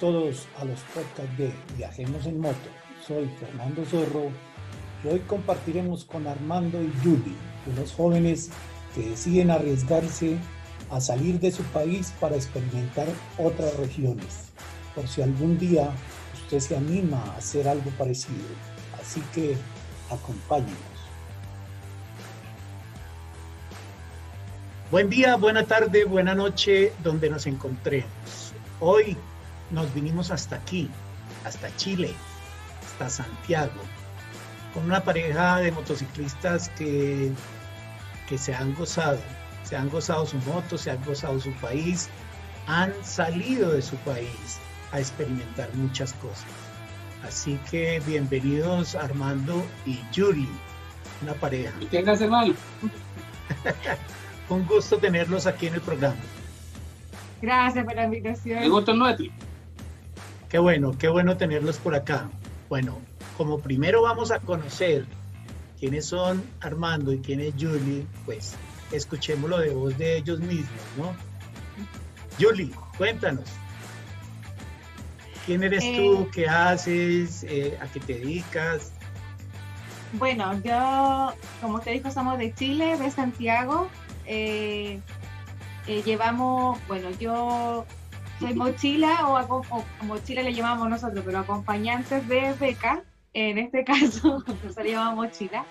Todos a los podcasts de Viajemos en Moto. Soy Fernando Zorro y hoy compartiremos con Armando y Julie, unos jóvenes que deciden arriesgarse a salir de su país para experimentar otras regiones, por si algún día usted se anima a hacer algo parecido. Así que acompáñenos. Buen día, buena tarde, buena noche, donde nos encontremos. Hoy nos vinimos hasta aquí, hasta Chile, hasta Santiago, con una pareja de motociclistas que, que se han gozado, se han gozado su moto, se han gozado su país, han salido de su país a experimentar muchas cosas. Así que bienvenidos Armando y Yuri, una pareja. Y tengas mal. Un gusto tenerlos aquí en el programa. Gracias por la invitación. Me gusta el nuestro. Qué bueno, qué bueno tenerlos por acá. Bueno, como primero vamos a conocer quiénes son Armando y quién es Julie, pues escuchémoslo de voz de ellos mismos, ¿no? Julie, cuéntanos. ¿Quién eres tú? Eh, ¿Qué haces? Eh, ¿A qué te dedicas? Bueno, yo, como usted dijo, somos de Chile, de Santiago. Eh, llevamos, bueno, yo soy mochila o, o mochila le llamamos nosotros, pero acompañantes de beca, en este caso, nosotros le llamamos mochila.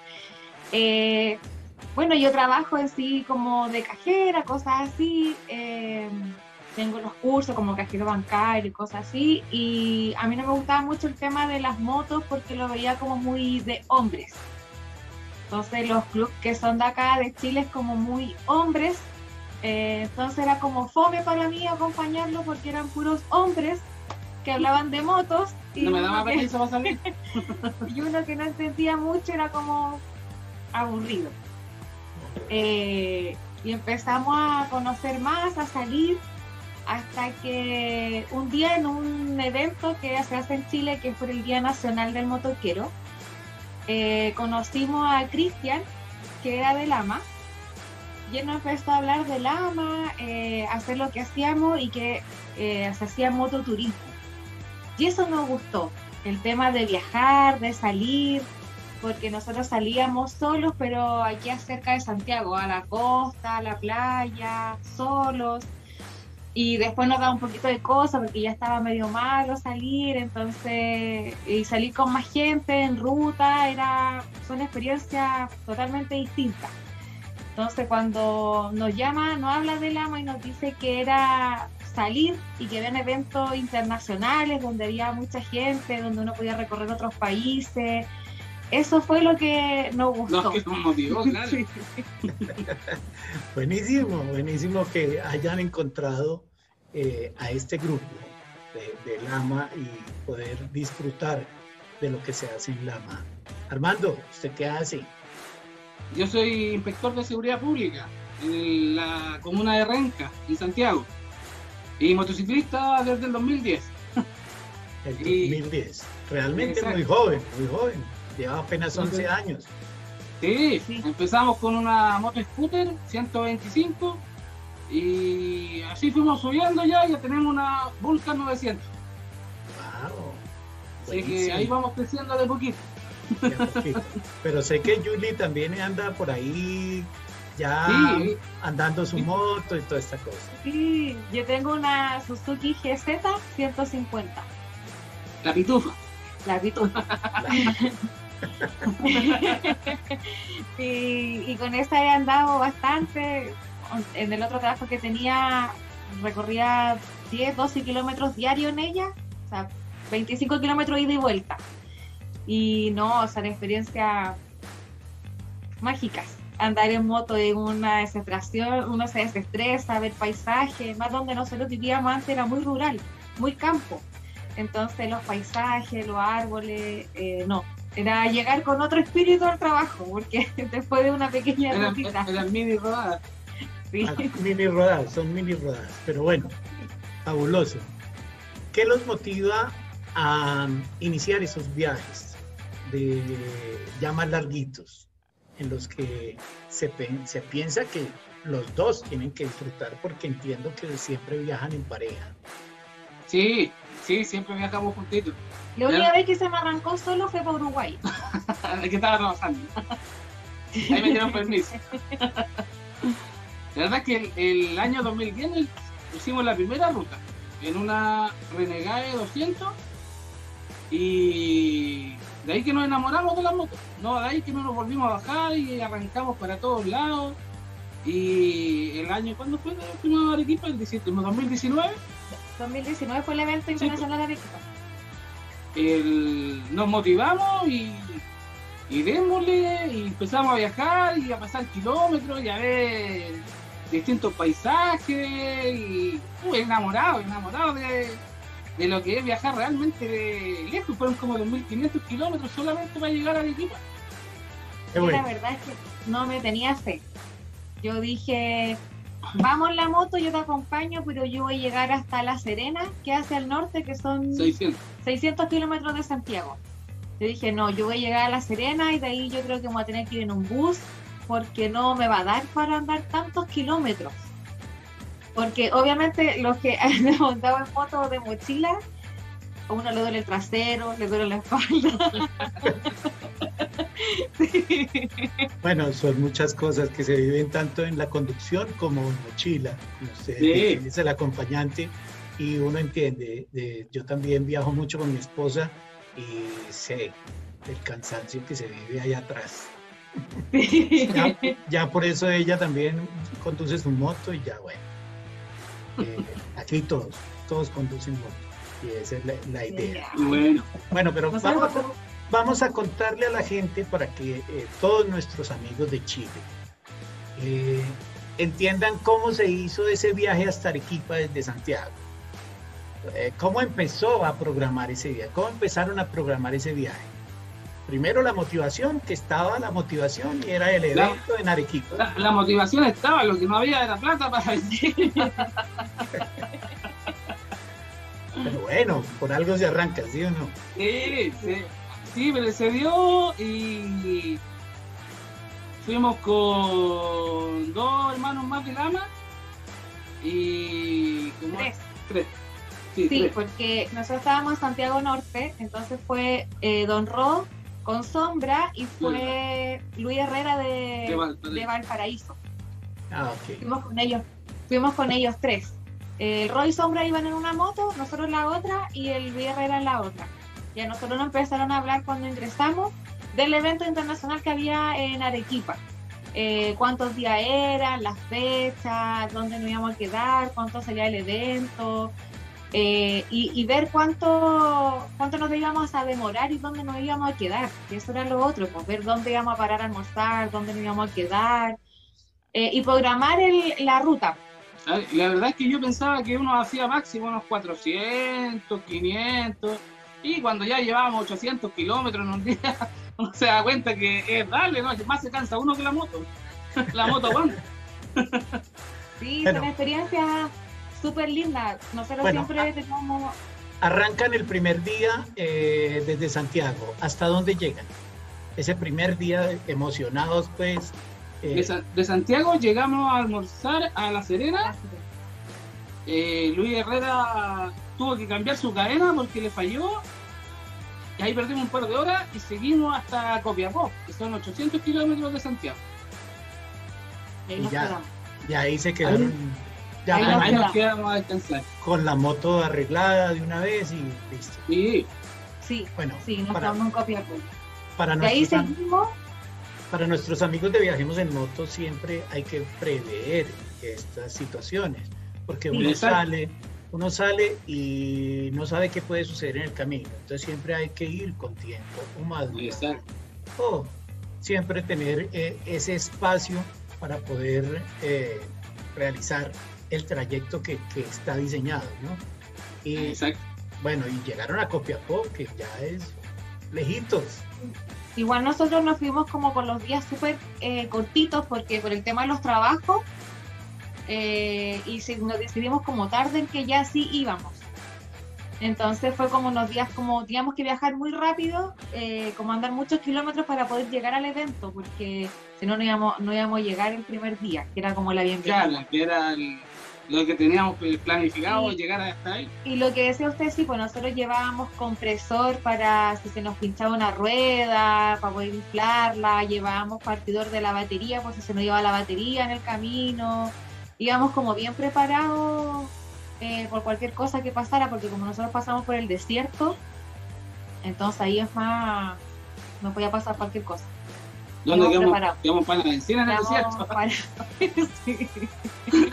Eh, bueno, yo trabajo en sí como de cajera, cosas así. eh, tengo los cursos como cajero bancario y cosas así. Y a mí no me gustaba mucho el tema de las motos porque lo veía como muy de hombres. Entonces los clubes que son de acá, de Chile, es como muy hombres. Eh, entonces era como fome para mí acompañarlo porque eran puros hombres que hablaban de motos. Y No me uno daba que- permiso para salir. y uno que no entendía mucho era como aburrido. Eh, y empezamos a conocer más, a salir, hasta que un día en un evento que se hace en Chile, que fue el Día Nacional del Motoquero, eh, conocimos a Cristian, que era de Lama, y él nos empezó a hablar de Lama, eh, hacer lo que hacíamos y que eh, se hacía mototurismo. Y eso nos gustó, el tema de viajar, de salir, porque nosotros salíamos solos, pero aquí cerca de Santiago, a la costa, a la playa, solos. Y después nos daba un poquito de cosa porque ya estaba medio malo salir, entonces, y salir con más gente en ruta era, son experiencias totalmente distintas. Entonces cuando nos llama, nos habla del AMA y nos dice que era salir y que habían eventos internacionales donde había mucha gente, donde uno podía recorrer otros países. Eso fue lo que nos gustó. No, que nos motivó, claro. Sí. Buenísimo, buenísimo que hayan encontrado eh, a este grupo de, de Lama y poder disfrutar de lo que se hace en Lama. Armando, ¿usted qué hace? Yo soy inspector de seguridad pública en la comuna de Renca, en Santiago. Y motociclista desde el 2010. El Y- 2010. Realmente Exacto. muy joven, muy joven. Lleva apenas 11 años. Sí, Sí. empezamos con una moto scooter 125 y así fuimos subiendo ya, ya tenemos una Vulcan 900. Wow. Así que ahí vamos creciendo de poquito. Pero sé que Julie también anda por ahí ya Sí. andando su moto y toda esta cosa. Sí, yo tengo una Suzuki GZ 150, La pitufa. la pitufa. y, y con esa he andado bastante. En el otro trabajo que tenía, recorría 10, 12 kilómetros diarios en ella, o sea, 25 kilómetros ida y vuelta. Y no, o sea, la experiencia mágicas. Andar en moto es una desesperación, uno se desestresa, ver paisajes, más donde nosotros vivíamos antes era muy rural, muy campo. Entonces los paisajes, los árboles, eh, no, era llegar con otro espíritu al trabajo, porque después de una pequeña rutita. eran mini rodadas. sí. Ah, mini rodadas, son mini rodadas. Pero bueno, fabuloso. ¿Qué los motiva a iniciar esos viajes de ya más larguitos, en los que se, piensa que los dos tienen que disfrutar porque entiendo que siempre viajan en pareja. Sí, Sí, siempre viajamos juntitos. La única vez que se me arrancó solo fue para Uruguay. que estaba trabajando. Ahí me dieron permiso. La verdad es que el, el año 2010 hicimos la primera ruta en una Renegade 200 y de ahí que nos enamoramos de la moto. No, de ahí que no nos volvimos a bajar y arrancamos para todos lados. Y el año, ¿cuándo fue? ¿Fuimos a Arequipa? ¿El 2019? 2019 fue el evento internacional de Arequipa. El, nos motivamos y, y démosle y empezamos a viajar y a pasar kilómetros y a ver distintos paisajes y uh, enamorado, enamorado de, de, lo que es viajar realmente de lejos. Fueron como 2.500 kilómetros solamente para llegar a Arequipa. La verdad es que no me tenía fe. Yo dije, vamos en la moto, yo te acompaño, pero yo voy a llegar hasta La Serena, que hace al norte, que son 600, 600 kilómetros de Santiago. Yo dije, no, yo voy a llegar a La Serena y de ahí yo creo que me voy a tener que ir en un bus porque no me va a dar para andar tantos kilómetros. Porque obviamente los que han montado en moto de mochila, a uno le duele el trasero, le duele la espalda. Bueno, son muchas cosas que se viven tanto en la conducción como en mochila. Como usted Sí. es el acompañante y uno entiende. de- yo también viajo mucho con mi esposa y sé el cansancio que se vive allá atrás. Ya, ya por eso ella también conduce su moto y ya bueno. Eh, aquí todos, todos conducen moto y esa es la, la idea. Bueno, Bueno, pero Nosotros vamos a, vamos a contarle a la gente para que eh, todos nuestros amigos de Chile eh, entiendan cómo se hizo ese viaje hasta Arequipa desde Santiago. Eh, ¿Cómo empezó a programar ese viaje? ¿Cómo empezaron a programar ese viaje? Primero la motivación, que estaba la motivación y era el La- evento en Arequipa. la, la motivación estaba, lo que no había era plata para Pero bueno, por algo se arranca, ¿sí o no? Sí, sí, sí, pero se dio y fuimos con dos hermanos más de Lama y Tres. tres. Sí, porque nosotros estábamos en Santiago Norte, entonces fue eh, Don Ro con Sombra y fue Luis Herrera de, De Valparaíso. de Valparaíso. Ah, ok. Fuimos con ellos, fuimos con ellos tres. El Roy y Sombra iban en una moto, nosotros en la otra y el Luis Herrera en la otra. Y a nosotros nos empezaron a hablar cuando ingresamos del evento internacional que había en Arequipa. Eh, cuántos días eran, las fechas, dónde nos íbamos a quedar, cuánto salía el evento, eh, y, y ver cuánto, cuánto nos íbamos a demorar y dónde nos íbamos a quedar, que eso era lo otro, pues ver dónde íbamos a parar a almorzar, dónde nos íbamos a quedar, eh, y programar el- la ruta. ¿sabes? La verdad es que yo pensaba que uno hacía máximo unos 400, 500, y cuando ya llevábamos 800 kilómetros en un día, uno se da cuenta que es darle, ¿no? más se cansa uno que la moto. La moto aguanta. Sí, Bueno. son experiencias súper lindas. Nosotros Bueno, siempre tenemos, Arrancan el primer día eh, desde Santiago. ¿Hasta dónde llegan? Ese primer día emocionados, pues. eh, De, Sa- de Santiago llegamos a almorzar a La Serena. Eh, Luis Herrera tuvo que cambiar su cadena porque le falló. Y ahí perdimos un par de horas y seguimos hasta Copiapó, que son 800 kilómetros de Santiago. ahí Y nos ya. quedamos. y ahí se quedaron ya Ahí con, nos Ahí la, nos quedamos. a descansar. con la moto arreglada de una vez y listo. Sí, Sí, Bueno, sí, nos para, quedamos en Copiapó. para De ahí seguimos, para nuestros amigos de Viajemos en Moto siempre hay que prever estas situaciones, porque Sí. uno Exacto. sale, uno sale y no sabe qué puede suceder en el camino. Entonces siempre hay que ir con tiempo o exacto. o siempre tener eh, ese espacio para poder eh, realizar el trayecto que, que está diseñado, ¿no? Y exacto. bueno, y llegaron a Copiapó, que ya es lejitos. igual nosotros nos fuimos como con los días súper eh, cortitos porque por el tema de los trabajos eh, y si nos decidimos como tarde en que ya sí íbamos. Entonces fue como unos días como teníamos que viajar muy rápido, eh, como andar muchos kilómetros para poder llegar al evento, porque si no no íbamos, no íbamos a llegar el primer día, que era como la bienvenida. Claro, que era el, lo que teníamos planificado llegar hasta ahí. Y lo que decía usted, sí, pues nosotros llevábamos compresor para si se nos pinchaba una rueda, para poder inflarla, llevábamos partidor de la batería, pues si se nos iba la batería en el camino, íbamos como bien preparados eh, por cualquier cosa que pasara, porque como nosotros pasamos por el desierto, entonces ahí es más, nos podía pasar cualquier cosa. ¿Dónde quedamos, para la benzina en el desierto?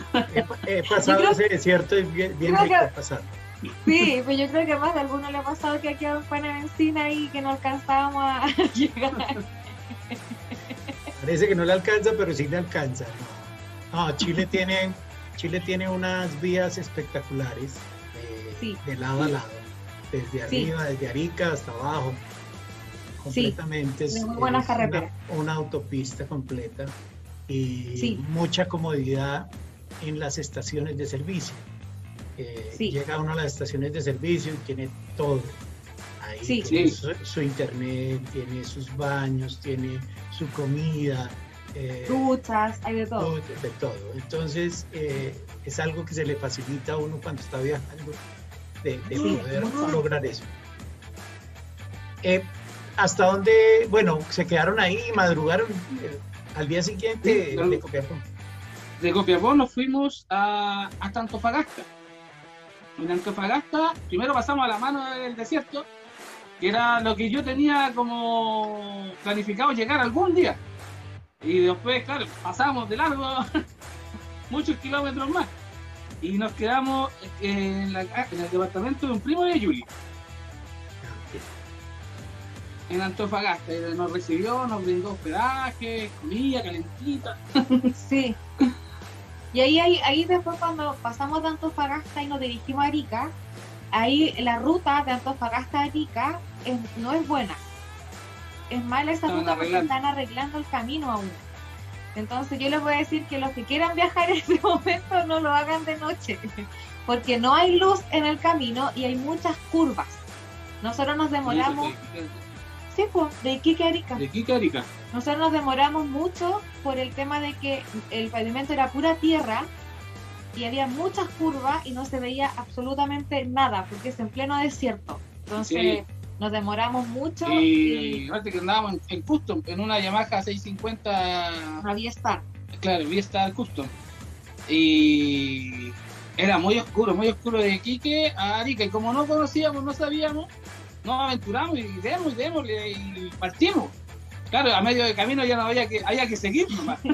he, pasado ese desierto y bien, bien rico pasar. Sí, pues yo creo que más de alguno le ha pasado que aquí un pan de benzina y que no alcanzábamos a llegar. Parece que no le alcanza, pero sí le alcanza. No, Chile tiene Chile tiene unas vías espectaculares de, lado a lado, desde arriba, desde Arica hasta abajo completamente. es, una, una, autopista completa y mucha comodidad en las estaciones de servicio. Eh, llega uno a las estaciones de servicio y tiene todo. Ahí tiene su, internet, tiene sus baños, tiene su comida. Eh, hay de todo. De, todo. Entonces, eh, es algo que se le facilita a uno cuando está viajando de, poder lograr eso. Eh, hasta dónde, bueno, se quedaron ahí y madrugaron eh, al día siguiente de Copiapó. De Copiapó nos fuimos a, hasta Antofagasta. En Antofagasta, primero pasamos a la mano del desierto, que era lo que yo tenía como planificado llegar algún día. Y después, claro, pasamos de largo muchos kilómetros más. Y nos quedamos en, en el departamento de un primo de Yuli en Antofagasta. Nos recibió, nos brindó hospedaje, comida calentita. Sí. Y ahí, ahí, ahí después cuando pasamos de Antofagasta y nos dirigimos a Arica, ahí la ruta de Antofagasta a Arica no es buena. Es mala esa ruta porque están arreglando el camino aún. Entonces yo les voy a decir que los que quieran viajar en ese momento no lo hagan de noche, porque no hay luz en el camino y hay muchas curvas. Nosotros nos demoramos Sí, pues, de Iquique a Arica. De Iquique a Arica. Nosotros nos demoramos mucho por el tema de que el pavimento era pura tierra y había muchas curvas y no se veía absolutamente nada porque es en pleno desierto. Entonces nos demoramos mucho. Y, y... que andábamos en, Custom, en una Yamaha 650. Una V-Star. Claro, V-Star Custom. Y era muy oscuro, muy oscuro de Iquique a Arica. Y como no conocíamos, no sabíamos, nos aventuramos y demos y demos y partimos. Claro, a medio de camino ya no había que, había que seguir nomás.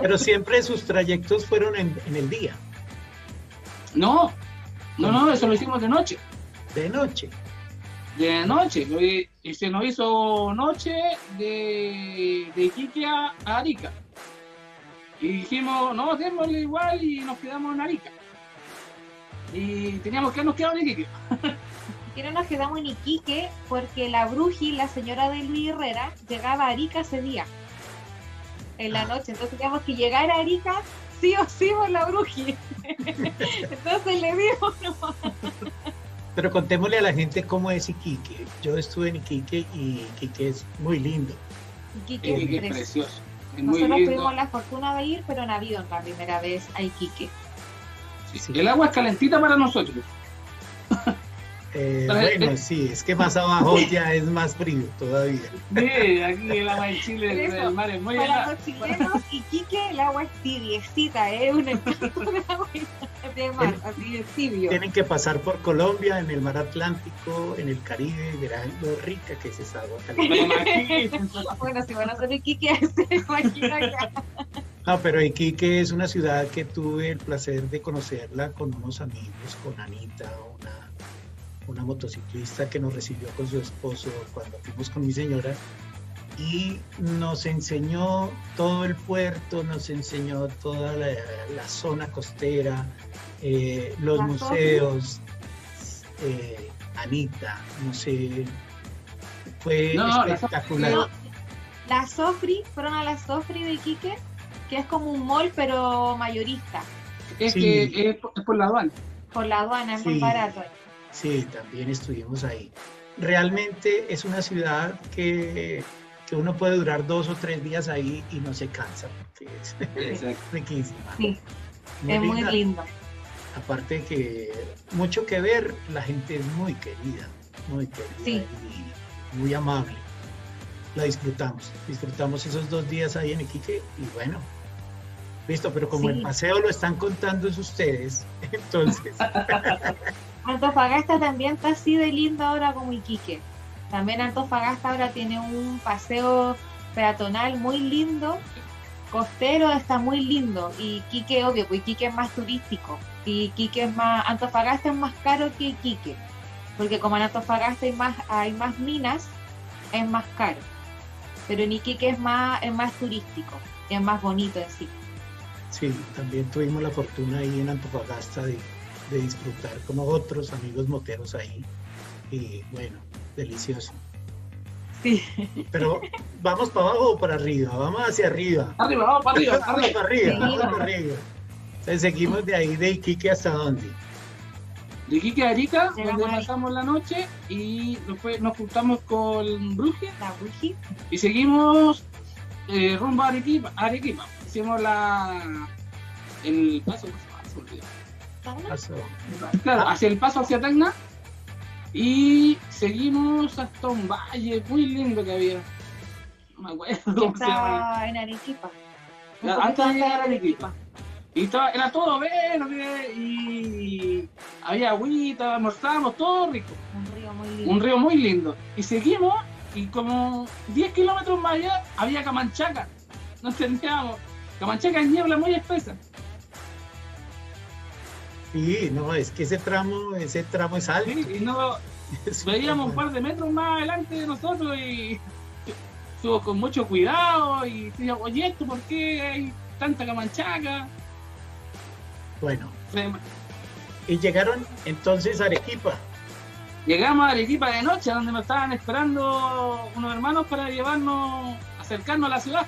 Pero siempre sus trayectos fueron en, el día. No, no, no, eso lo hicimos de noche. De noche. De noche, y se nos hizo noche de, de Iquique a, Arica. Y dijimos, no, démosle igual y nos quedamos en Arica. Y teníamos que nos quedado en Iquique. que no nos quedamos en Iquique porque la Bruji, la señora de Luis Herrera, llegaba a Arica ese día, en la ah. noche. Entonces teníamos que llegar a Arica sí o sí por la Bruji. Entonces le dimos Pero contémosle a la gente cómo es Iquique. Yo estuve en Iquique y Iquique es muy lindo. Iquique, es precioso. Nosotros tuvimos la fortuna de ir, pero no ha habido la primera vez a Iquique. El agua es calentita para nosotros. Eh, bueno, sí, es que más abajo ya es más frío todavía. Sí, aquí el agua en Chile, el mar es muy Para los chilenos, Iquique, el agua es tibiecita, es ¿eh? un agua de mar, así es tibio. Tienen que pasar por Colombia, en el mar Atlántico, en el Caribe, verán lo rica que es esa agua caliente. bueno, si van a hacer Iquique, se imagina acá. No, pero Iquique es una ciudad que tuve el placer de conocerla con unos amigos, con Anita, una una motociclista que nos recibió con su esposo cuando fuimos con mi señora y nos enseñó todo el puerto, nos enseñó toda la, zona costera, eh, los museos, eh, Anita, no sé, fue espectacular. La, Sofri, fueron a la Sofri de Iquique, que es como un mall pero mayorista. Es que es por, la aduana. Por la aduana, es muy barato. Sí, también estuvimos ahí. Realmente es una ciudad que, uno puede durar dos o tres días ahí y no se cansa, porque es, riquísima. es muy lindo. Aparte que mucho que ver, la gente es muy querida, muy querida y muy amable. La disfrutamos, disfrutamos esos dos días ahí en Iquique y bueno, listo, pero como el paseo lo están contando es ustedes, entonces... Antofagasta también está así de lindo ahora como Iquique. También Antofagasta ahora tiene un paseo peatonal muy lindo, costero está muy lindo y Iquique, obvio, pues Iquique es más turístico y Iquique es más, Antofagasta es más caro que Iquique, porque como en Antofagasta hay más, hay más minas, es más caro. Pero en Iquique es más, es más turístico, es más bonito en sí. Sí, también tuvimos la fortuna ahí en Antofagasta de, de disfrutar como otros amigos moteros ahí. Y bueno, delicioso. Sí. Pero vamos para abajo o para arriba, vamos hacia arriba. Arriba, vamos para arriba. vamos para arriba, vamos para arriba. Entonces seguimos de ahí de Iquique hasta dónde? De Iquique a Arica, donde pasamos la noche y después nos juntamos con Bruji. La Bruji. Y seguimos eh, rumbo a Arequipa, Arequipa. Hicimos la el paso, paso, Claro, hacia el paso hacia Tacna y seguimos hasta un valle muy lindo que había. No me acuerdo cómo se llama. en Arequipa. Antes de llegar a Arequipa. Y estaba, era todo verde y había agüita, almorzábamos, todo rico. Un río muy lindo. Un río muy lindo. Y seguimos y como 10 kilómetros más allá había Camanchaca. No entendíamos. Camanchaca es niebla muy espesa. Sí, no, es que ese tramo, ese tramo es alto. Sí, y no, veíamos un par de metros más adelante de nosotros y estuvo con mucho cuidado y decía, oye, ¿esto por qué hay tanta camanchaca? Bueno. Y llegaron entonces a Arequipa. Llegamos a Arequipa de noche, donde nos estaban esperando unos hermanos para llevarnos, acercarnos a la ciudad.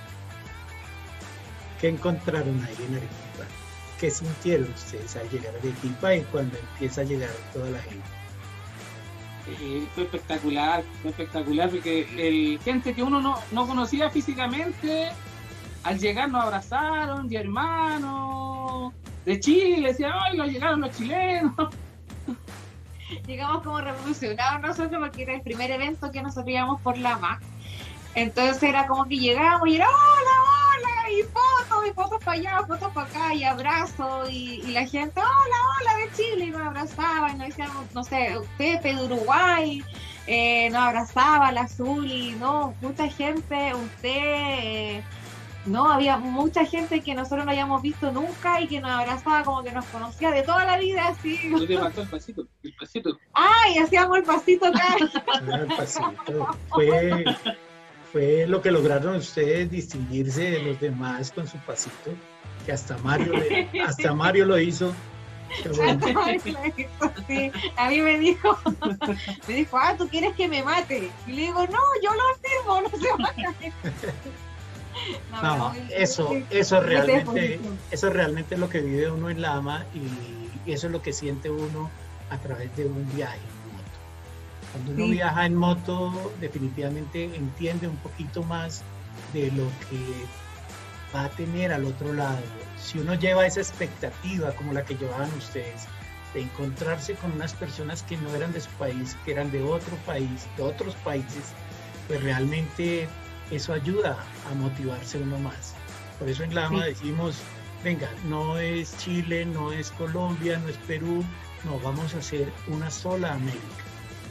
¿Qué encontraron ahí en Arequipa? ¿Qué sintieron ustedes al llegar a Arequipa y cuando empieza a llegar toda la gente? Eh, fue espectacular, fue espectacular porque el, gente que uno no, conocía físicamente, al llegar nos abrazaron, de hermanos, de Chile, decían, ¡ay, lo llegaron los chilenos! Llegamos como revolucionados nosotros porque era el primer evento que nosotros íbamos por la MAC. Entonces era como que llegamos y era, ¡hola, y fotos, y fotos para allá, fotos para acá, y abrazos, y, la gente, hola, hola de Chile, y nos abrazaba, y nos decían, no sé, Pepe de Uruguay, eh, nos abrazaba, la azul, y no, mucha gente, usted, eh, no, había mucha gente que nosotros no habíamos visto nunca y que nos abrazaba como que nos conocía de toda la vida, así. el pasito, el pasito. ¡Ay! Hacíamos el pasito acá. el pasito. Fue fue lo que lograron ustedes distinguirse de los demás con su pasito, que hasta Mario, hasta Mario lo hizo. A mí me dijo, me dijo, ah, tú quieres que me mate. Y le digo, no, yo lo afirmo, no se mata. No, eso, eso realmente, eso realmente es lo que vive uno en Lama y eso es lo que siente uno a través de un viaje. Cuando uno viaja en moto, definitivamente entiende un poquito más de lo que va a tener al otro lado. Si uno lleva esa expectativa como la que llevaban ustedes, de encontrarse con unas personas que no eran de su país, que eran de otro país, de otros países, pues realmente eso ayuda a motivarse uno más. Por eso en Lama decimos, venga, no es Chile, no es Colombia, no es Perú, no, vamos a hacer una sola América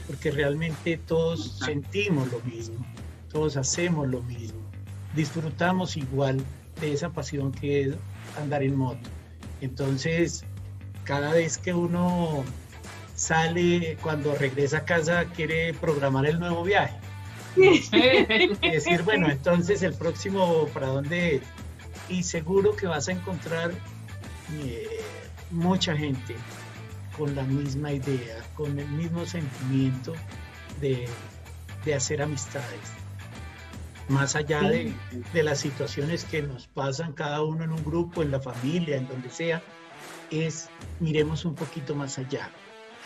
porque realmente todos sentimos lo mismo, todos hacemos lo mismo, disfrutamos igual de esa pasión que es andar en moto. Entonces, cada vez que uno sale, cuando regresa a casa, quiere programar el nuevo viaje. Y decir, bueno, entonces el próximo, ¿para dónde? Y seguro que vas a encontrar eh, mucha gente con la misma idea, con el mismo sentimiento de, hacer amistades. Más allá de, las situaciones que nos pasan cada uno en un grupo, en la familia, en donde sea, es miremos un poquito más allá,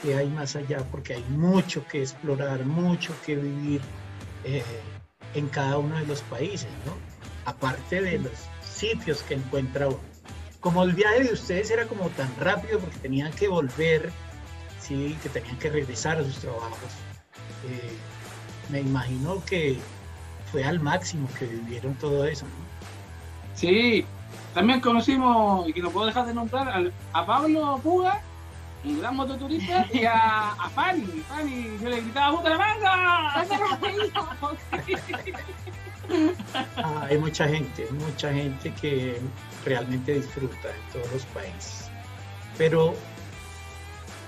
que hay más allá, porque hay mucho que explorar, mucho que vivir eh, en cada uno de los países, ¿no? Aparte de los sitios que encuentra uno. Como el viaje de ustedes era como tan rápido porque tenían que volver, sí, que tenían que regresar a sus trabajos, eh, me imagino que fue al máximo que vivieron todo eso, ¿no? Sí, también conocimos, y que no puedo dejar de nombrar, a Pablo Puga, un gran mototurista, y a, a Fanny. Fanny, yo le gritaba ¡Bucaramanga! Ah, hay mucha gente, mucha gente que realmente disfruta en todos los países. Pero,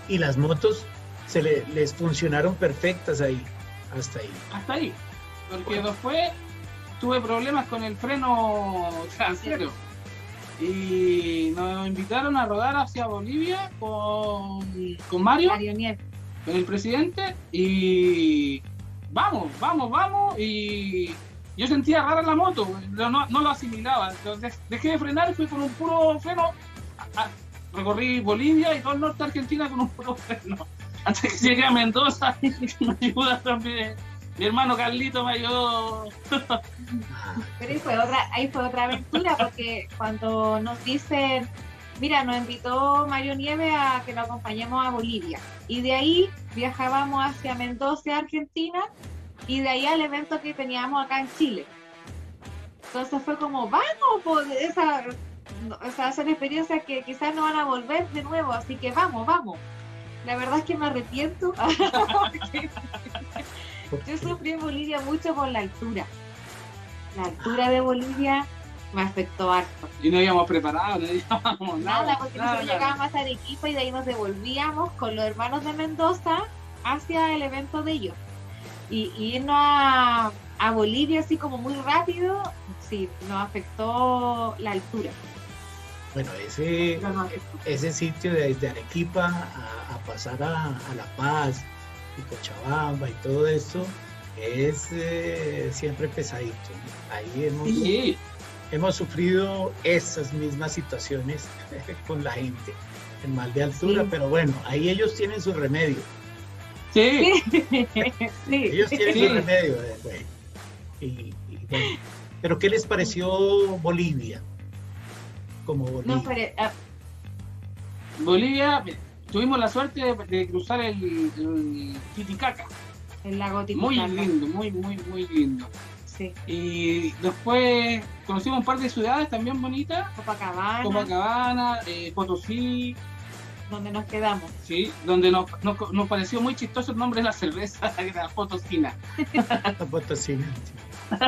y las motos se le- les funcionaron perfectas ahí, hasta ahí. Hasta ahí. Porque después tuve problemas con el freno trasero. Y nos invitaron a rodar hacia Bolivia con, con Mario, Mario con el presidente. Y vamos, vamos, vamos. Y yo sentía rara la moto, no, no, lo asimilaba. Entonces dejé de frenar y fui con un puro freno. recorrí Bolivia y todo el norte de Argentina con un puro freno. Antes que llegué a Mendoza, me ayuda también. Mi hermano Carlito me ayudó. Pero ahí fue otra, ahí fue otra aventura porque cuando nos dicen, mira, nos invitó Mario Nieve a que lo acompañemos a Bolivia y de ahí viajábamos hacia Mendoza, Argentina y de ahí al evento que teníamos acá en Chile. Entonces fue como, vamos, pues, esa, o sea, son experiencias que quizás no van a volver de nuevo, así que vamos, vamos. La verdad es que me arrepiento yo sufrí en Bolivia mucho por la altura. La altura de Bolivia me afectó harto. Y no íbamos preparados, no íbamos nada. Nada, porque nada, nosotros llegábamos a Arequipa y de ahí nos devolvíamos con los hermanos de Mendoza hacia el evento de ellos. Y, y irnos a, a Bolivia así como muy rápido, sí, nos afectó la altura. Bueno, ese, No, no. ese sitio desde Arequipa a, a pasar a, a La Paz y Cochabamba y todo eso es eh, siempre pesadito. ¿no? Ahí hemos, Sí, hemos sufrido esas mismas situaciones con la gente, el mal de altura, Sí. pero bueno, ahí ellos tienen su remedio. Sí. sí. Ellos tienen Sí. su remedio. eh. Y- y bueno. Pero ¿qué les pareció Bolivia? Como Bolivia. No, pero, ah, Bolivia, tuvimos la suerte de, de cruzar el, el Titicaca. el lago Muy Titicaca. lindo, muy, muy, muy lindo. Sí, Y después conocimos un par de ciudades también bonitas. Copacabana, Copacabana, eh, Potosí, donde nos quedamos. ¿sí? donde nos, nos, nos pareció muy chistoso el nombre de la cerveza, que era Potosina. La Potosina, sí.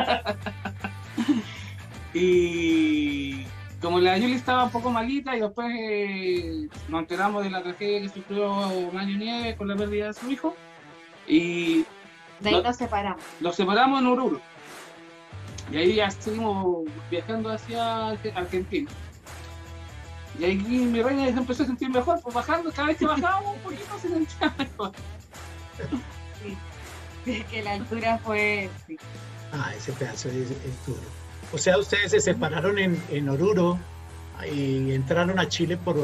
Y como la Yuli estaba un poco malita y después eh, nos enteramos de la tragedia que sufrió Mario Nieves con la pérdida de su hijo y De ahí No. nos separamos. los separamos en Oruro. Y ahí ya seguimos viajando hacia Arge- Argentina. Y ahí mi reina se empezó a sentir mejor, pues bajando, cada vez que bajábamos un poquito se sentía mejor. Sí, que la altura fue. sí. Ah, ese pedazo es, es duro. O sea, ustedes se separaron en, en Oruro y entraron a Chile por...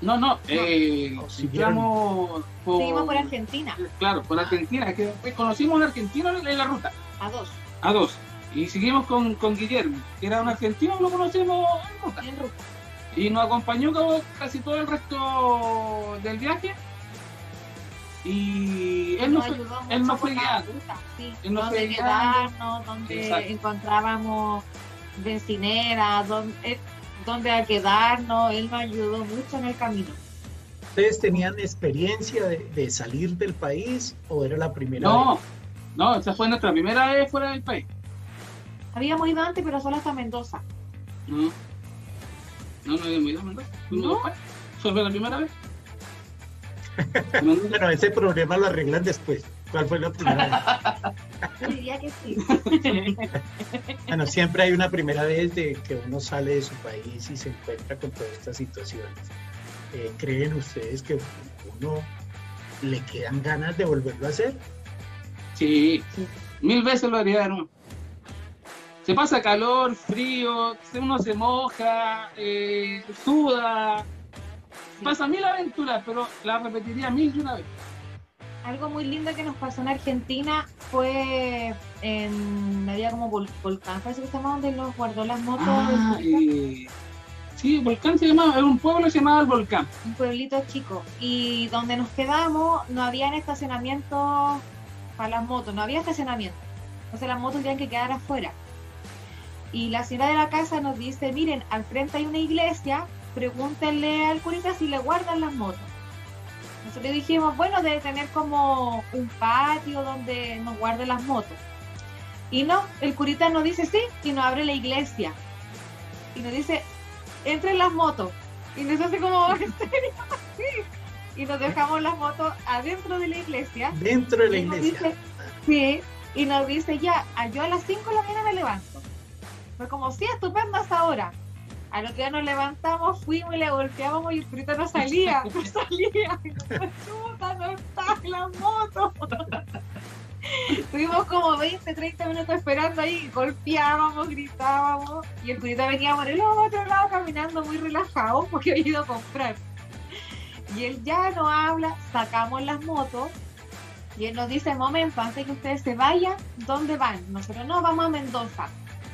No, no, eh, No, siguieron. entramos por, Seguimos por Argentina, Claro, por Argentina, que después conocimos a un argentino en la ruta, a dos, a dos. Y seguimos con, con Guillermo, que era un argentino lo conocimos en ruta. en ruta. Y nos acompañó como casi todo el resto del viaje. Y él nos fue, ayudó él nos fue guiando. sí, Él nos donde fue guiando. quedarnos, donde Exacto. encontrábamos bencineras, donde, eh, donde a quedarnos, él nos ayudó mucho en el camino. ¿Ustedes tenían experiencia de, de salir del país o era la primera No, vez? no, esa fue nuestra primera vez fuera del país. Habíamos ido antes, pero solo hasta Mendoza. No, no, no habíamos ido a Mendoza. Fuimos ¿No? después. Esa fue la primera vez. Bueno, ese problema lo arreglan después. ¿Cuál fue la primera vez? Yo diría que sí. Bueno, siempre hay una primera vez de que uno sale de su país y se encuentra con todas estas situaciones. Eh, ¿Creen ustedes que uno le quedan ganas de volverlo a hacer? Sí, Sí. mil veces lo haría nuevo. Se pasa calor, frío, uno se moja, eh, suda, pasa mil aventuras, pero la repetiría mil y una vez. Algo muy lindo que nos pasó en Argentina fue en había como vol- volcán, parece que se donde los guardó las motos. Ah, eh, Sí, Volcán se llamaba, era un pueblo que se llamaba el Volcán. un pueblito chico. Y donde nos quedamos no había estacionamiento para las motos, no había estacionamiento. Entonces las motos tenían que quedar afuera. Y la señora de la casa nos dice, miren, al frente hay una iglesia, pregúntenle al curita si le guardan las motos. Nosotros dijimos, bueno, debe tener como un patio donde nos guarden las motos. Y no, el curita nos dice sí y nos abre la iglesia. Y nos dice, entren las motos. Y nos hace como, ¿en serio? Sí. Y nos dejamos las motos adentro de la iglesia. Dentro de la iglesia. dice, sí, y nos dice ya, yo a las 5 de la mañana me levanto. Fue como, sí, estupendo hasta ahora. A lo que ya nos levantamos, fuimos y le golpeábamos y el curita no salía, no salía. Chuta, no está la moto. Estuvimos como 20, 30 minutos esperando ahí, golpeábamos, gritábamos, y el curita venía por el otro lado caminando muy relajado porque había ido a comprar. Y él ya no habla, sacamos las motos y él nos dice, momento, antes que ustedes se vayan, ¿dónde van? Nosotros no, vamos a Mendoza.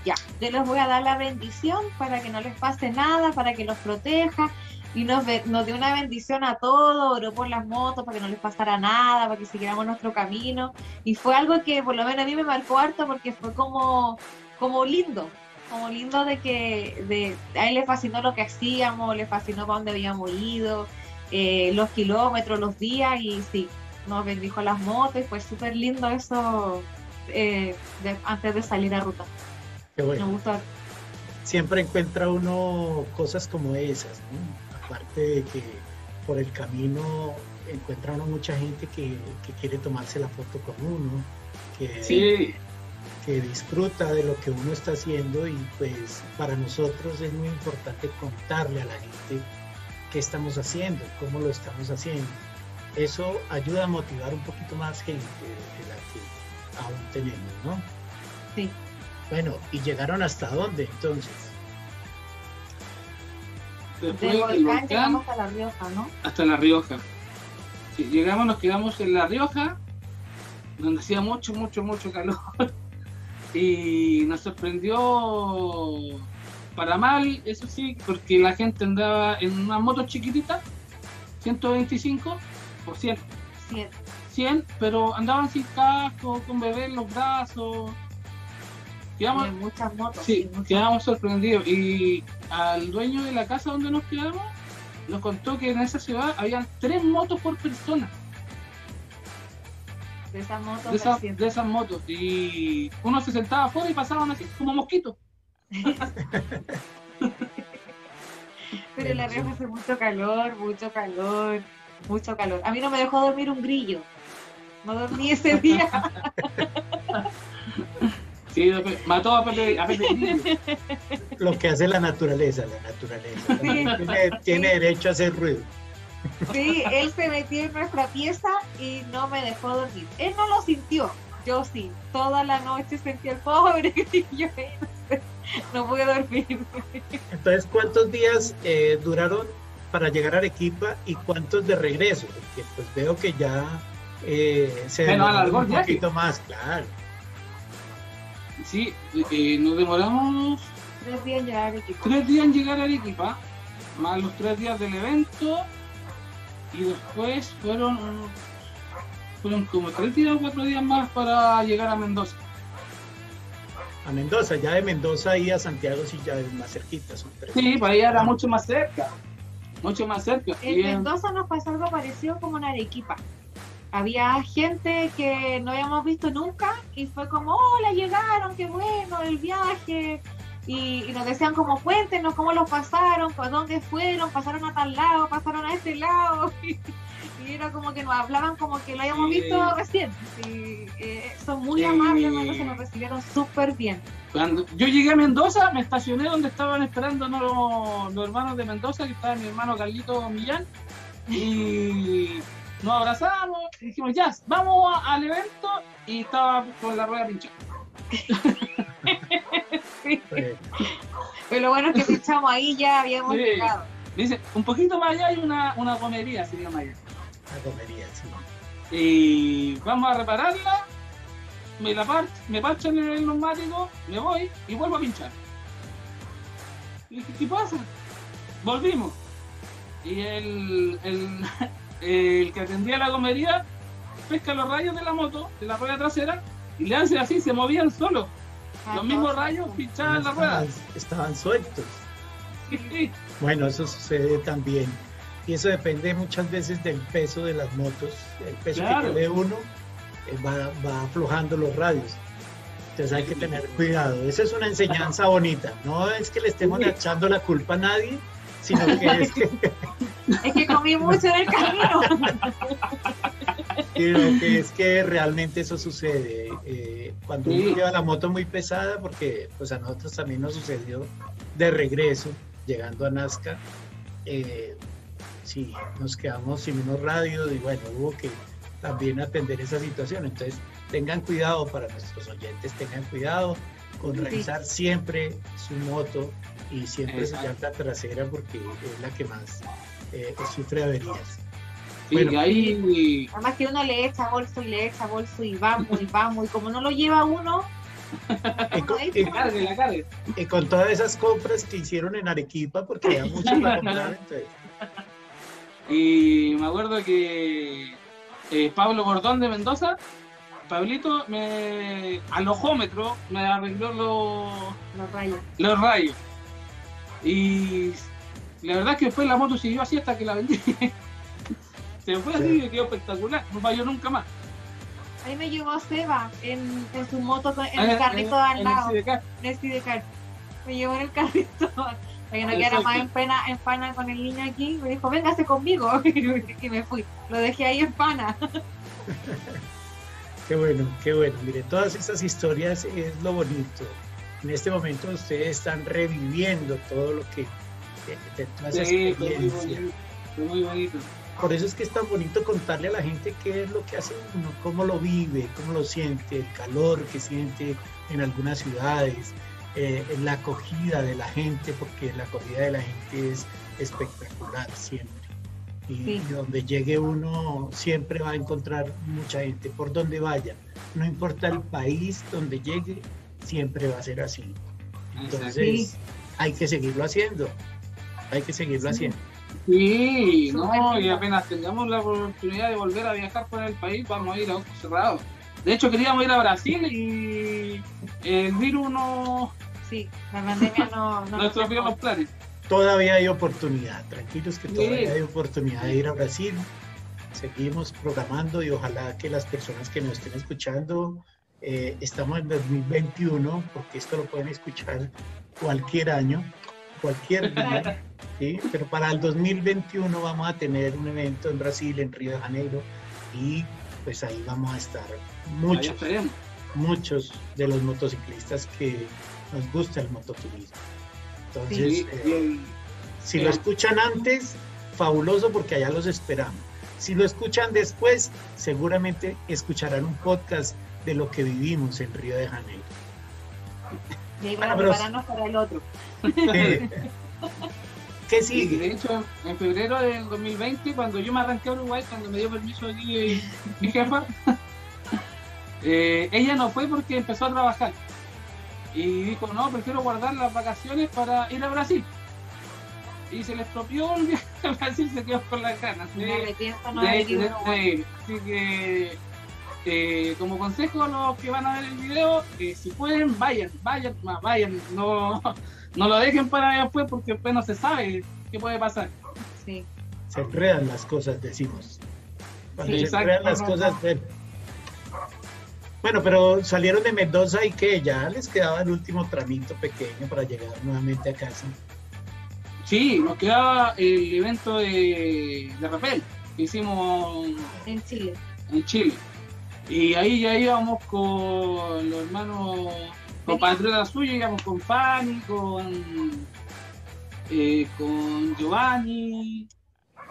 Ya, yo les voy a dar la bendición para que no les pase nada, para que los proteja. Y nos, nos dio una bendición a todos, oró por las motos para que no les pasara nada, para que siguiéramos nuestro camino. Y fue algo que por lo menos a mí me marcó harto porque fue como, como lindo, como lindo de que de, a él le fascinó lo que hacíamos, le fascinó para dónde habíamos ido, eh, los kilómetros, los días y sí, nos bendijo las motos y fue súper lindo eso eh, de- antes de salir a ruta. Qué Me bueno. Siempre encuentra uno cosas como esas, ¿no? Aparte de que por el camino encuentra uno mucha gente que, que quiere tomarse la foto con uno, que, Sí, que disfruta de lo que uno está haciendo y pues para nosotros es muy importante contarle a la gente qué estamos haciendo, cómo lo estamos haciendo. Eso ayuda a motivar un poquito más gente de la que aún tenemos, ¿no? Sí. Bueno, ¿y llegaron hasta dónde entonces? después Del volcán volcán llegamos a La Rioja, ¿no? hasta La Rioja. Sí, llegamos, nos quedamos en La Rioja, donde hacía mucho, mucho, mucho calor. Y nos sorprendió para mal, eso sí, porque la gente andaba en una moto chiquitita, 125 por 100, Sí, 100, pero andaban sin casco, con bebé en los brazos. Quedamos, hay muchas motos. Sí, muchas- quedamos sorprendidos. Y al dueño de la casa donde nos quedamos nos contó que en esa ciudad habían tres motos por persona de esas motos. de, esas- del de esas motos. Y uno se sentaba afuera y pasaban así como mosquitos. Pero La Rioja hace mucho calor, mucho calor, mucho calor. A mí no me dejó dormir un grillo. No dormí ese día. Sí, mató a Pepe, a Pepe. Lo que hace la naturaleza, la naturaleza. Tiene, tiene derecho a hacer ruido. Sí, él se metió en nuestra pieza y no me dejó dormir. Él no lo sintió, yo sí. Toda la noche sentí el pobre grillo ahí, no, pude dormir. Entonces, ¿cuántos días eh, duraron para llegar a Arequipa y cuántos de regreso? Porque pues veo que ya eh, se Bueno, alargó un poquito más, claro. Sí, eh, nos demoramos Tres días en llegar a Arequipa. tres días en llegar a Arequipa, más los tres días del evento. Y después fueron, fueron como tres días o cuatro días más para llegar a Mendoza. A Mendoza, ya de Mendoza y a Santiago sí ya es más cerquita, son tres. Sí, para allá era mucho más cerca. Mucho más cerca. En Y, Mendoza nos pasó algo parecido como en Arequipa. Había gente que no habíamos visto nunca y fue como, hola, llegaron, qué bueno, el viaje. Y, y nos decían como, cuéntenos cómo los pasaron, por dónde fueron, pasaron a tal lado, pasaron a este lado. Y, era como que nos hablaban como que lo habíamos Sí. visto recién. Y, eh, son muy Sí. amables, hermanos, se nos recibieron súper bien. cuando yo llegué a Mendoza, me estacioné donde estaban esperando los, los hermanos de Mendoza, que estaba mi hermano Carlito Millán. Y nos abrazamos y dijimos, ya, vamos a- al evento. Y estaba con la rueda pinchada. Eh, Pero lo bueno es que pinchamos ahí ya habíamos Sí. llegado. Dice, un poquito más allá hay una, una comería, se llama allá. la comería, sí. Y vamos a repararla, me la par me parchan en el neumático, me voy y vuelvo a pinchar. Y dije, ¿qué pasa? volvimos. Y el, el, el que atendía la comería pesca los rayos de la moto, de la rueda trasera, y le hace así, se movían solos. Los mismos rayos pinchaban la rueda. Estaban, estaban sueltos. Bueno, eso sucede también. Y eso depende muchas veces del peso de las motos. El peso Claro. que tiene uno eh, va, va aflojando los radios. Entonces hay que tener cuidado. Esa es una enseñanza bonita. No es que le estemos Sí. echando la culpa a nadie, sino que es que, Es que comí mucho en el camino. sino que es que realmente eso sucede. Eh, cuando Sí. uno lleva la moto muy pesada, porque pues a nosotros también nos sucedió de regreso, llegando a Nazca, eh, sí, nos quedamos sin unos radios y bueno, hubo que también atender esa situación. Entonces, tengan cuidado para nuestros oyentes, tengan cuidado con Sí. revisar siempre su moto y siempre su Exacto. llanta trasera porque es la que más eh, sufre averías. Sí, Bueno. y ahí Además que uno le echa bolso y le echa bolso y vamos y vamos. Y como no lo lleva uno, Y con, y- la cargue, la cargue. y con todas esas compras que hicieron en Arequipa, porque había mucho para comprar, entonces, Y me acuerdo que eh, Pablo Bordón de Mendoza, Pablito, me, al ojómetro me arregló los, los rayos. los rayos. Y la verdad es que después la moto siguió así hasta que la vendí. Se fue así y quedó espectacular. No falló nunca más. Ahí me llevó Seba en, en su moto, en Ah, el carrito en- al lado, en el sidecar. Me llevó en el carrito. Para que no quedara más en pena, en pana con el niño aquí, me dijo, véngase conmigo. y me fui. Lo dejé ahí en pana. Qué bueno, qué bueno. Mire, todas estas historias es lo bonito. En este momento ustedes están reviviendo todo lo que, de, de toda esa Sí, fue muy experiencia. bonito. Fue muy bonito. Por eso es que es tan bonito contarle a la gente qué es lo que hace uno, cómo lo vive, cómo lo siente, el calor que siente en algunas ciudades, eh, la acogida de la gente, porque la acogida de la gente es espectacular siempre. Y, Sí. y donde llegue uno siempre va a encontrar mucha gente, por donde vaya. No importa el país donde llegue, siempre va a ser así. Entonces Sí. hay que seguirlo haciendo, hay que seguirlo haciendo. Sí, no, y apenas tengamos la oportunidad de volver a viajar por el país, vamos a ir a ojos cerrados. De hecho, queríamos ir a Brasil y el virus no, Sí, la pandemia no, no no nos los planes. Todavía hay oportunidad, tranquilos que Sí. todavía hay oportunidad de ir a Brasil. Seguimos programando y ojalá que las personas que nos estén escuchando, eh, estamos en 2021, porque esto lo pueden escuchar cualquier año, cualquier día, ¿sí? pero para el 2021 vamos a tener un evento en Brasil, en Río de Janeiro, y pues ahí vamos a estar muchos, muchos de los motociclistas que nos gusta el mototurismo. Entonces, Sí, eh, si lo escuchan antes, fabuloso porque allá los esperamos. Si lo escuchan después, seguramente escucharán un podcast de lo que vivimos en Río de Janeiro. Y ahí van a pero- prepararnos para el otro. Eh, ¿Qué sigue? de hecho, en febrero del 2020, cuando yo me arranqué a Uruguay, cuando me dio permiso aquí mi jefa, eh, ella no fue porque empezó a trabajar. Y dijo, no, prefiero guardar las vacaciones para ir a Brasil. Y se le estropeó el viaje a Brasil, se quedó con las ganas. De- no de- Así que, eh, como consejo a los que van a ver el video, eh, si pueden, vayan, vayan, vayan. No, no lo dejen para después porque después no se sabe qué puede pasar. Sí. Se enredan las cosas, decimos. Cuando Sí, se enredan las cosas, bueno. Bueno, pero salieron de Mendoza y que ya les quedaba el último tramito pequeño para llegar nuevamente a casa. Sí, nos quedaba el evento de, de que hicimos En Chile. en Chile. Y ahí ya íbamos con los hermanos compatriotas suyos, íbamos con Fanny, con, eh, con Giovanni.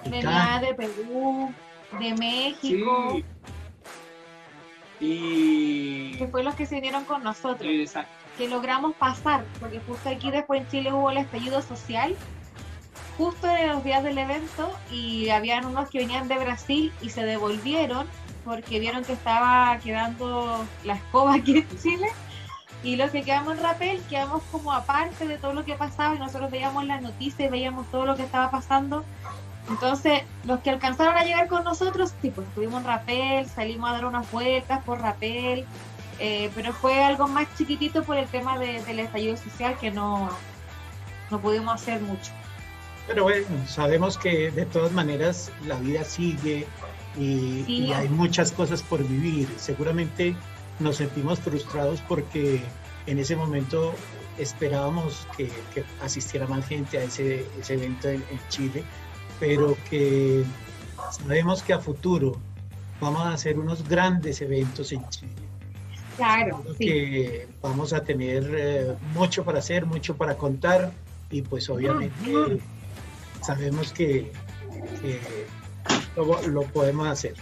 Venía de Perú, de México, Sí. Y. que fue los que se unieron con nosotros, Exacto. que logramos pasar, porque justo aquí después en Chile hubo el estallido social, justo en los días del evento, y habían unos que venían de Brasil y se devolvieron porque vieron que estaba quedando la escoba aquí en Chile Y los que quedamos en Rapel, quedamos como aparte de todo lo que pasaba y nosotros veíamos las noticias veíamos todo lo que estaba pasando. Entonces, los que alcanzaron a llegar con nosotros, sí, pues estuvimos en Rapel, salimos a dar unas vueltas por Rapel, eh, pero fue algo más chiquitito por el tema del estallido social que no, no pudimos hacer mucho. Pero bueno, sabemos que de todas maneras la vida sigue y, hay muchas cosas por vivir. Seguramente nos sentimos frustrados porque en ese momento esperábamos que, asistiera más gente a ese, evento en, Chile, pero que sabemos que a futuro vamos a hacer unos grandes eventos en Chile. Claro. Que vamos a tener eh, mucho para hacer, mucho para contar y pues obviamente sabemos que, lo, podemos hacer.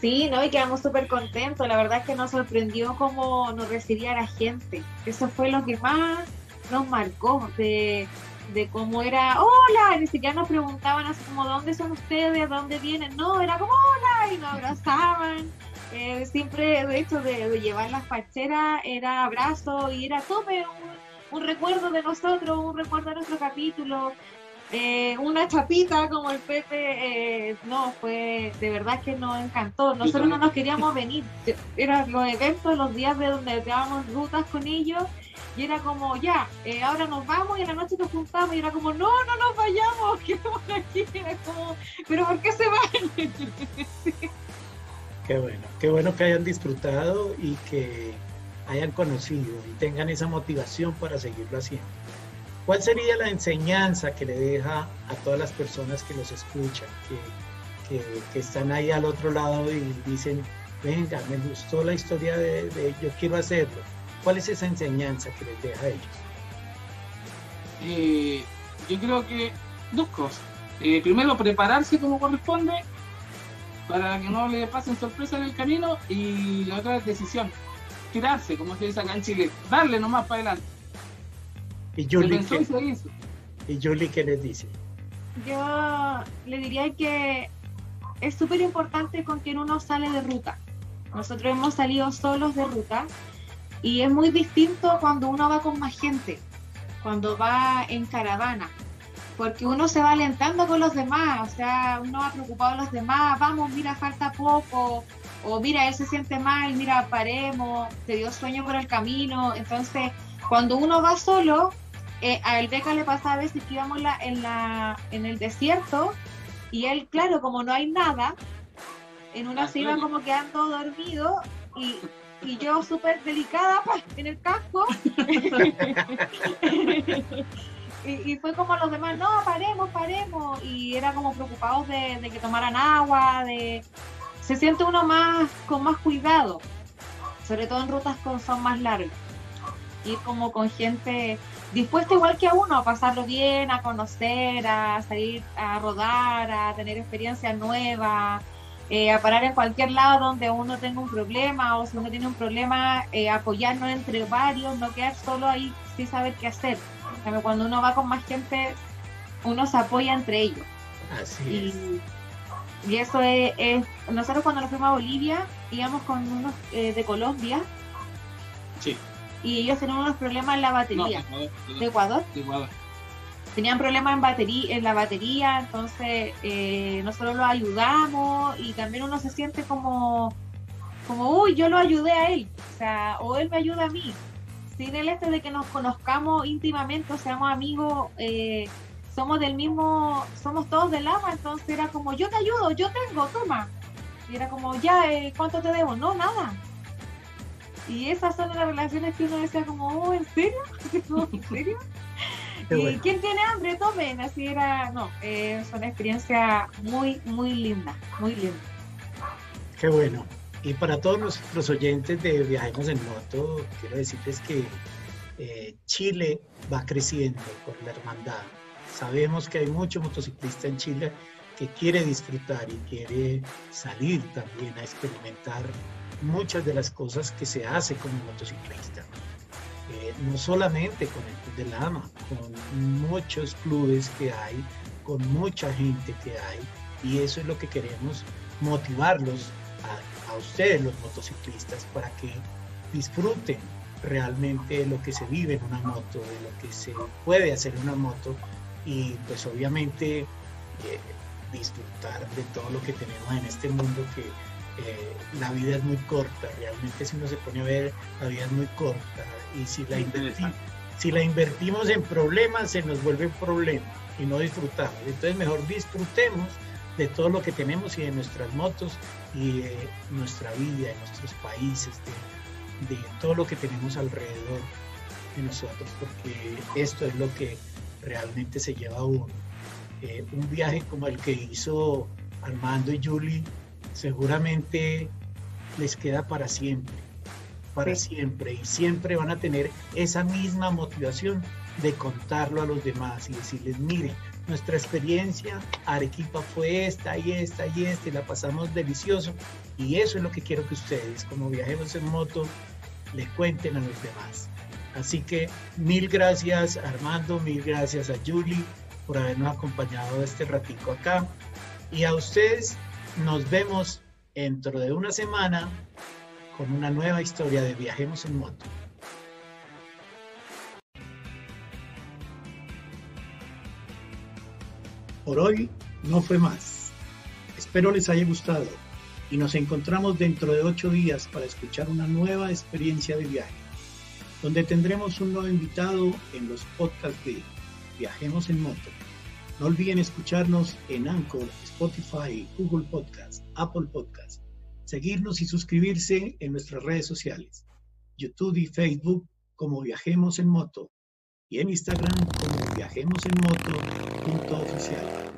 Sí, ¿no? Y quedamos súper contentos. La verdad es que nos sorprendió cómo nos recibía la gente. Eso fue lo que más nos marcó de, cómo era, hola, ni siquiera nos preguntaban así como, ¿dónde son ustedes? ¿Dónde vienen? No, era como, hola, y nos abrazaban. Eh, siempre, de hecho, de, llevar las facheras era abrazo y era tope un recuerdo de nosotros, un recuerdo de nuestro capítulo, eh, una chapita como el Pepe, eh, no, fue de verdad que nos encantó. Nosotros no nos queríamos venir, eran los eventos, los días de donde dábamos rutas con ellos. Y era como, ya, eh, ahora nos vamos y en la noche nos juntamos. Y era como, no, no nos vayamos, quedamos aquí. Era como, pero ¿por qué se van? qué bueno, qué bueno que hayan disfrutado y que hayan conocido y tengan esa motivación para seguirlo haciendo. ¿Cuál sería la enseñanza que le deja a todas las personas que los escuchan, que, que, están ahí al otro lado y dicen, venga, me gustó la historia de, yo quiero hacerlo? ¿Cuál es esa enseñanza que les deja a ellos? Eh, yo creo que dos cosas. Eh, primero, prepararse como corresponde para que no le pasen sorpresas en el camino y la otra decisión tirarse, como se dice acá en Chile, darle nomás para adelante. ¿Y Julie, qué, ¿Y Julie qué les dice? Yo le diría que es súper importante con quien uno sale de ruta. Nosotros hemos salido solos de ruta y es muy distinto cuando uno va con más gente, cuando va en caravana, porque uno se va alentando con los demás, o sea, uno va preocupado de los demás, vamos, mira, falta poco, o mira, él se siente mal, mira, paremos, te dio sueño por el camino. Entonces, cuando uno va solo, eh, a el Beca le pasa a veces que íbamos la, en, la, en el desierto y él, claro, como no hay nada, en una se iba como quedando dormido y, y yo súper delicada en el casco. y, fue como los demás, no, paremos, paremos. Y era como preocupados de, de que tomaran agua, de, se siente uno más con más cuidado, sobre todo en rutas que son más largas. Ir como con gente dispuesta igual que a uno a pasarlo bien, a conocer, a salir a rodar, a tener experiencias nuevas, eh, a parar en cualquier lado donde uno tenga un problema o si uno tiene un problema, eh, apoyarnos entre varios, no quedar solo ahí sin saber qué hacer. Cuando uno va con más gente, uno se apoya entre ellos. Así es. Y eso es, nosotros cuando nos fuimos a Bolivia íbamos con unos eh, de Colombia. Sí. Y ellos tenían unos problemas en la batería. de, Ecuador, de, Ecuador. Tenían problemas en batería, en la batería, entonces eh, nosotros los ayudamos y también uno se siente como, como, uy, yo lo ayudé a él, o sea, o él me ayuda a mí. Sin el este de que nos conozcamos íntimamente o seamos amigos, eh, somos del mismo, somos todos del ama, entonces era como, yo te ayudo, yo tengo, toma. Y era como, ya, eh, ¿cuánto te debo? No, nada. Y esas son las relaciones que uno decía como, oh, ¿en serio? ¿En serio? y quién tiene hambre, tomen. Así era, no, eh, es una experiencia muy, muy linda, muy linda. Qué bueno. Y para todos nuestros oyentes de Viajemos en Moto, quiero decirles que eh, Chile va creciendo con la hermandad Sabemos que hay muchos motociclistas en Chile que quiere disfrutar y quiere salir también a experimentar muchas de las cosas que se hace como motociclista. Eh, no solamente con el Club de la AMA, con muchos clubes que hay, con mucha gente que hay, y eso es lo que queremos motivarlos a, ustedes los motociclistas para que disfruten realmente lo que se vive en una moto, de lo que se puede hacer en una moto y pues obviamente eh, disfrutar de todo lo que tenemos en este mundo que eh, la vida es muy corta, realmente si uno se pone a ver, la vida es muy corta y si la, invertimos, si la invertimos en problemas se nos vuelve un problema y no disfrutamos. Entonces mejor disfrutemos de todo lo que tenemos y de nuestras motos y de nuestra vida, de nuestros países, de, de todo lo que tenemos alrededor de nosotros, porque esto es lo que realmente se lleva uno. Eh, un viaje como el que hizo Armando y Julie seguramente les queda para siempre, para siempre, y siempre van a tener esa misma motivación de contarlo a los demás y decirles, mire, nuestra experiencia Arequipa fue esta y esta y esta y la pasamos delicioso y eso es lo que quiero que ustedes como viajeros en moto le cuenten a los demás. Así que mil gracias Armando, mil gracias a Julie por habernos acompañado este ratico acá y a ustedes nos vemos dentro de una semana con una nueva historia de Viajemos en Moto. Por hoy no fue más. Espero les haya gustado y nos encontramos dentro de ocho días para escuchar una nueva experiencia de viaje, donde tendremos un nuevo invitado en los podcasts de Viajemos en Moto. No olviden escucharnos en Anchor, Spotify, Google Podcast, Apple Podcast, seguirnos y suscribirse en nuestras redes sociales, YouTube y Facebook como Viajemos en Moto y en Instagram como Viajemos en Moto.